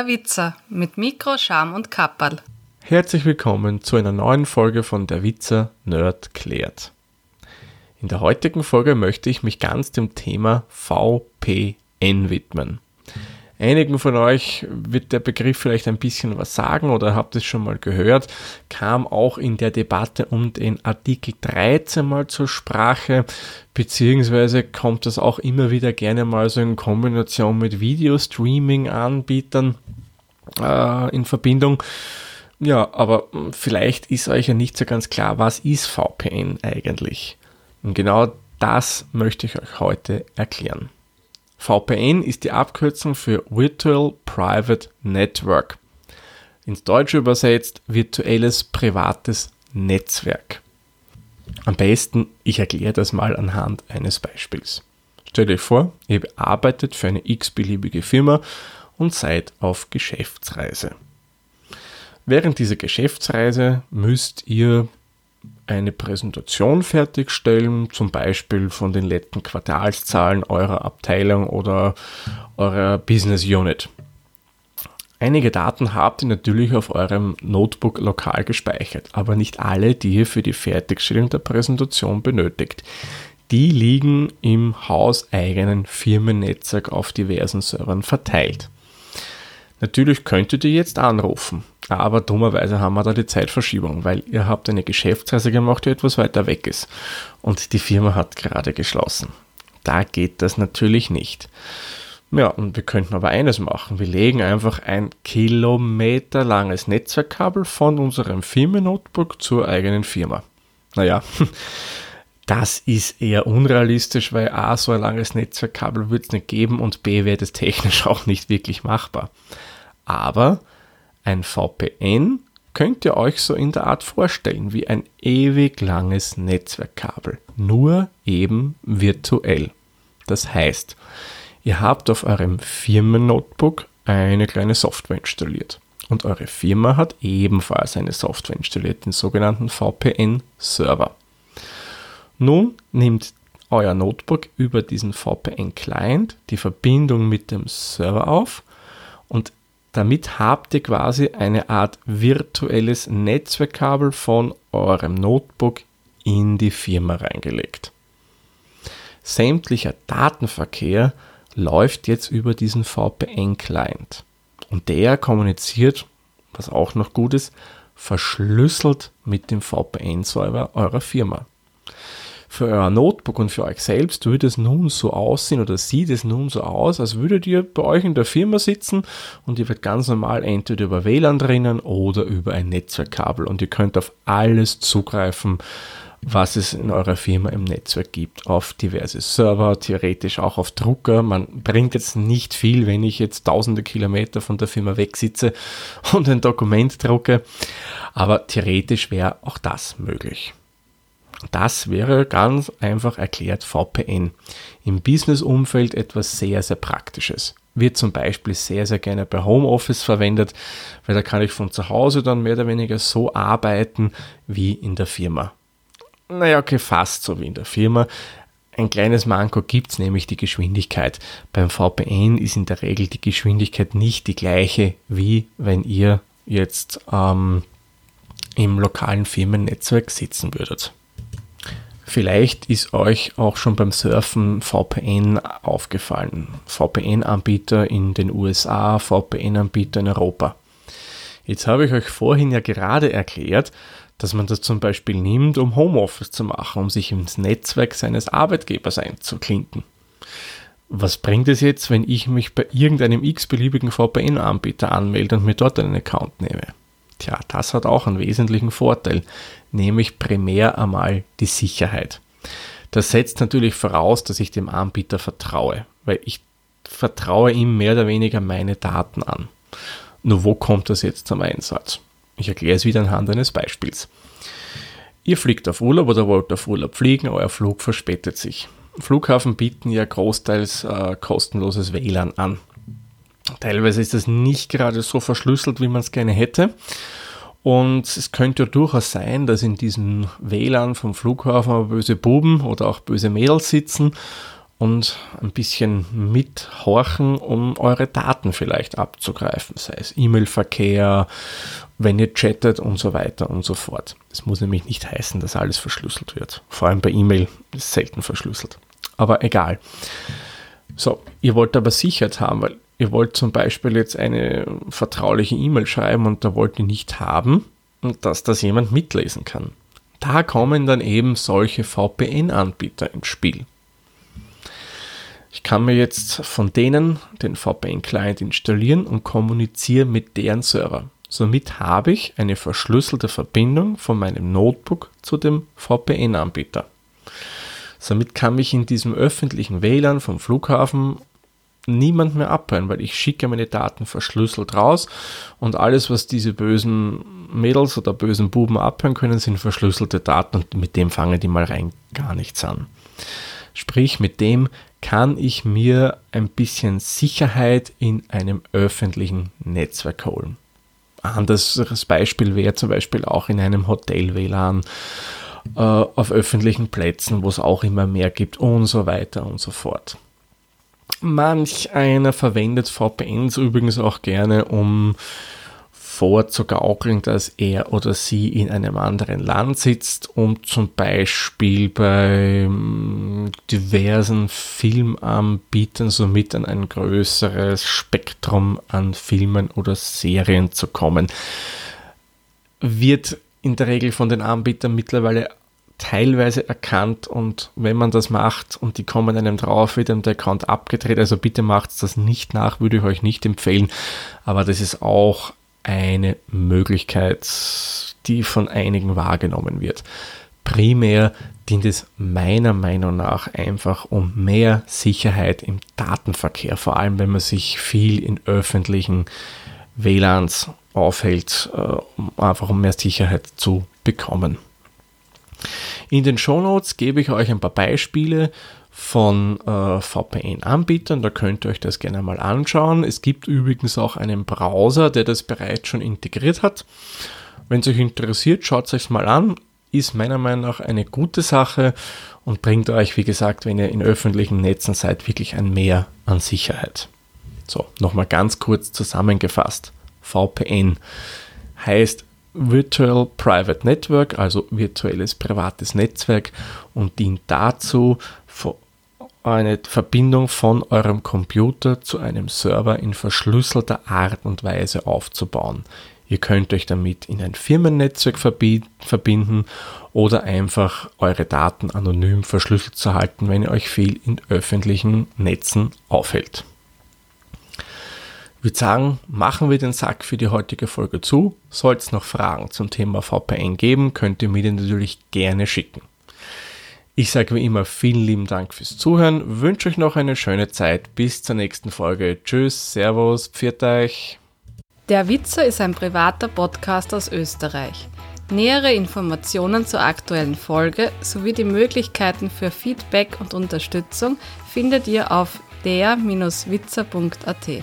Der Witzer mit Mikro, Scham und Kapperl. Herzlich willkommen zu einer neuen Folge von Der Witzer Nerd klärt. In der heutigen Folge möchte ich mich ganz dem Thema VPN widmen. Einigen von euch wird der Begriff vielleicht ein bisschen was sagen oder habt es schon mal gehört, kam auch in der Debatte um den Artikel 13 mal zur Sprache, beziehungsweise kommt das auch immer wieder gerne mal so in Kombination mit Video-Streaming-Anbietern äh, in Verbindung. Ja, aber vielleicht ist euch ja nicht so ganz klar, was ist VPN eigentlich? Und genau das möchte ich euch heute erklären. VPN ist die Abkürzung für Virtual Private Network. Ins Deutsche übersetzt virtuelles privates Netzwerk. Am besten, ich erkläre das mal anhand eines Beispiels. Stellt euch vor, ihr arbeitet für eine x-beliebige Firma und seid auf Geschäftsreise. Während dieser Geschäftsreise müsst ihr eine Präsentation fertigstellen, zum Beispiel von den letzten Quartalszahlen eurer Abteilung oder eurer Business Unit. Einige Daten habt ihr natürlich auf eurem Notebook lokal gespeichert, aber nicht alle, die ihr für die Fertigstellung der Präsentation benötigt. Die liegen im hauseigenen Firmennetzwerk auf diversen Servern verteilt. Natürlich könntet ihr jetzt anrufen, aber dummerweise haben wir da die Zeitverschiebung, weil ihr habt eine Geschäftsreise gemacht, die etwas weiter weg ist und die Firma hat gerade geschlossen. Da geht das natürlich nicht. Ja, und wir könnten aber eines machen. Wir legen einfach ein kilometerlanges Netzwerkkabel von unserem Firmennotebook zur eigenen Firma. Naja, das ist eher unrealistisch, weil A, so ein langes Netzwerkkabel wird es nicht geben und B, wäre das technisch auch nicht wirklich machbar. Aber ein VPN könnt ihr euch so in der Art vorstellen wie ein ewig langes Netzwerkkabel, nur eben virtuell. Das heißt, ihr habt auf eurem Firmennotebook eine kleine Software installiert und eure Firma hat ebenfalls eine Software installiert, den sogenannten VPN-Server. Nun nimmt euer Notebook über diesen VPN-Client die Verbindung mit dem Server auf und damit habt ihr quasi eine Art virtuelles Netzwerkkabel von eurem Notebook in die Firma reingelegt. Sämtlicher Datenverkehr läuft jetzt über diesen VPN-Client. Und der kommuniziert, was auch noch gut ist, verschlüsselt mit dem VPN-Server eurer Firma für euer Notebook und für euch selbst würde es nun so aussehen oder sieht es nun so aus, als würdet ihr bei euch in der Firma sitzen und ihr werdet ganz normal entweder über WLAN drinnen oder über ein Netzwerkkabel und ihr könnt auf alles zugreifen, was es in eurer Firma im Netzwerk gibt, auf diverse Server, theoretisch auch auf Drucker. Man bringt jetzt nicht viel, wenn ich jetzt tausende Kilometer von der Firma weg sitze und ein Dokument drucke, aber theoretisch wäre auch das möglich. Das wäre ganz einfach erklärt VPN. Im Business-Umfeld etwas sehr, sehr Praktisches. Wird zum Beispiel sehr, sehr gerne bei Homeoffice verwendet, weil da kann ich von zu Hause dann mehr oder weniger so arbeiten wie in der Firma. Naja, okay, fast so wie in der Firma. Ein kleines Manko gibt es nämlich die Geschwindigkeit. Beim VPN ist in der Regel die Geschwindigkeit nicht die gleiche, wie wenn ihr jetzt ähm, im lokalen Firmennetzwerk sitzen würdet. Vielleicht ist euch auch schon beim Surfen VPN aufgefallen. VPN-Anbieter in den USA, VPN-Anbieter in Europa. Jetzt habe ich euch vorhin ja gerade erklärt, dass man das zum Beispiel nimmt, um Homeoffice zu machen, um sich ins Netzwerk seines Arbeitgebers einzuklinken. Was bringt es jetzt, wenn ich mich bei irgendeinem x-beliebigen VPN-Anbieter anmelde und mir dort einen Account nehme? Tja, das hat auch einen wesentlichen Vorteil, nämlich primär einmal die Sicherheit. Das setzt natürlich voraus, dass ich dem Anbieter vertraue, weil ich vertraue ihm mehr oder weniger meine Daten an. Nur wo kommt das jetzt zum Einsatz? Ich erkläre es wieder anhand eines Beispiels. Ihr fliegt auf Urlaub oder wollt auf Urlaub fliegen, euer Flug verspätet sich. Flughafen bieten ja großteils äh, kostenloses WLAN an. Teilweise ist das nicht gerade so verschlüsselt, wie man es gerne hätte. Und es könnte ja durchaus sein, dass in diesem WLAN vom Flughafen böse Buben oder auch böse Mädels sitzen und ein bisschen mithorchen, um eure Daten vielleicht abzugreifen, sei es E-Mail-Verkehr, wenn ihr chattet und so weiter und so fort. Es muss nämlich nicht heißen, dass alles verschlüsselt wird. Vor allem bei E-Mail ist selten verschlüsselt. Aber egal. So, ihr wollt aber Sicherheit haben, weil ihr wollt zum Beispiel jetzt eine vertrauliche E-Mail schreiben und da wollt ihr nicht haben, dass das jemand mitlesen kann. Da kommen dann eben solche VPN-Anbieter ins Spiel. Ich kann mir jetzt von denen den VPN-Client installieren und kommuniziere mit deren Server. Somit habe ich eine verschlüsselte Verbindung von meinem Notebook zu dem VPN-Anbieter. Somit kann mich in diesem öffentlichen WLAN vom Flughafen niemand mehr abhören, weil ich schicke meine Daten verschlüsselt raus und alles, was diese bösen Mädels oder bösen Buben abhören können, sind verschlüsselte Daten und mit dem fangen die mal rein gar nichts an. Sprich, mit dem kann ich mir ein bisschen Sicherheit in einem öffentlichen Netzwerk holen. Anderes Beispiel wäre zum Beispiel auch in einem Hotel-WLAN, äh, auf öffentlichen Plätzen, wo es auch immer mehr gibt und so weiter und so fort. Manch einer verwendet VPNs übrigens auch gerne, um vorzugaukeln, dass er oder sie in einem anderen Land sitzt, um zum Beispiel bei diversen Filmanbietern somit an ein größeres Spektrum an Filmen oder Serien zu kommen. Wird in der Regel von den Anbietern mittlerweile teilweise erkannt und wenn man das macht und die kommen einem drauf, wird einem der Account abgedreht. Also bitte macht das nicht nach, würde ich euch nicht empfehlen. Aber das ist auch eine Möglichkeit, die von einigen wahrgenommen wird. Primär dient es meiner Meinung nach einfach um mehr Sicherheit im Datenverkehr, vor allem wenn man sich viel in öffentlichen WLANs aufhält, äh, einfach um mehr Sicherheit zu bekommen. In den Shownotes gebe ich euch ein paar Beispiele von äh, VPN-Anbietern. Da könnt ihr euch das gerne mal anschauen. Es gibt übrigens auch einen Browser, der das bereits schon integriert hat. Wenn es euch interessiert, schaut es euch mal an. Ist meiner Meinung nach eine gute Sache und bringt euch, wie gesagt, wenn ihr in öffentlichen Netzen seid, wirklich ein Mehr an Sicherheit. So, nochmal ganz kurz zusammengefasst. VPN heißt Virtual Private Network, also virtuelles privates Netzwerk und dient dazu, eine Verbindung von eurem Computer zu einem Server in verschlüsselter Art und Weise aufzubauen. Ihr könnt euch damit in ein Firmennetzwerk verbinden oder einfach eure Daten anonym verschlüsselt zu halten, wenn ihr euch viel in öffentlichen Netzen aufhält. Würde sagen, machen wir den Sack für die heutige Folge zu. Soll es noch Fragen zum Thema VPN geben, könnt ihr mir den natürlich gerne schicken. Ich sage wie immer vielen lieben Dank fürs Zuhören, wünsche euch noch eine schöne Zeit. Bis zur nächsten Folge. Tschüss, Servus, pfiat euch. Der Witzer ist ein privater Podcast aus Österreich. Nähere Informationen zur aktuellen Folge sowie die Möglichkeiten für Feedback und Unterstützung findet ihr auf der-witzer.at.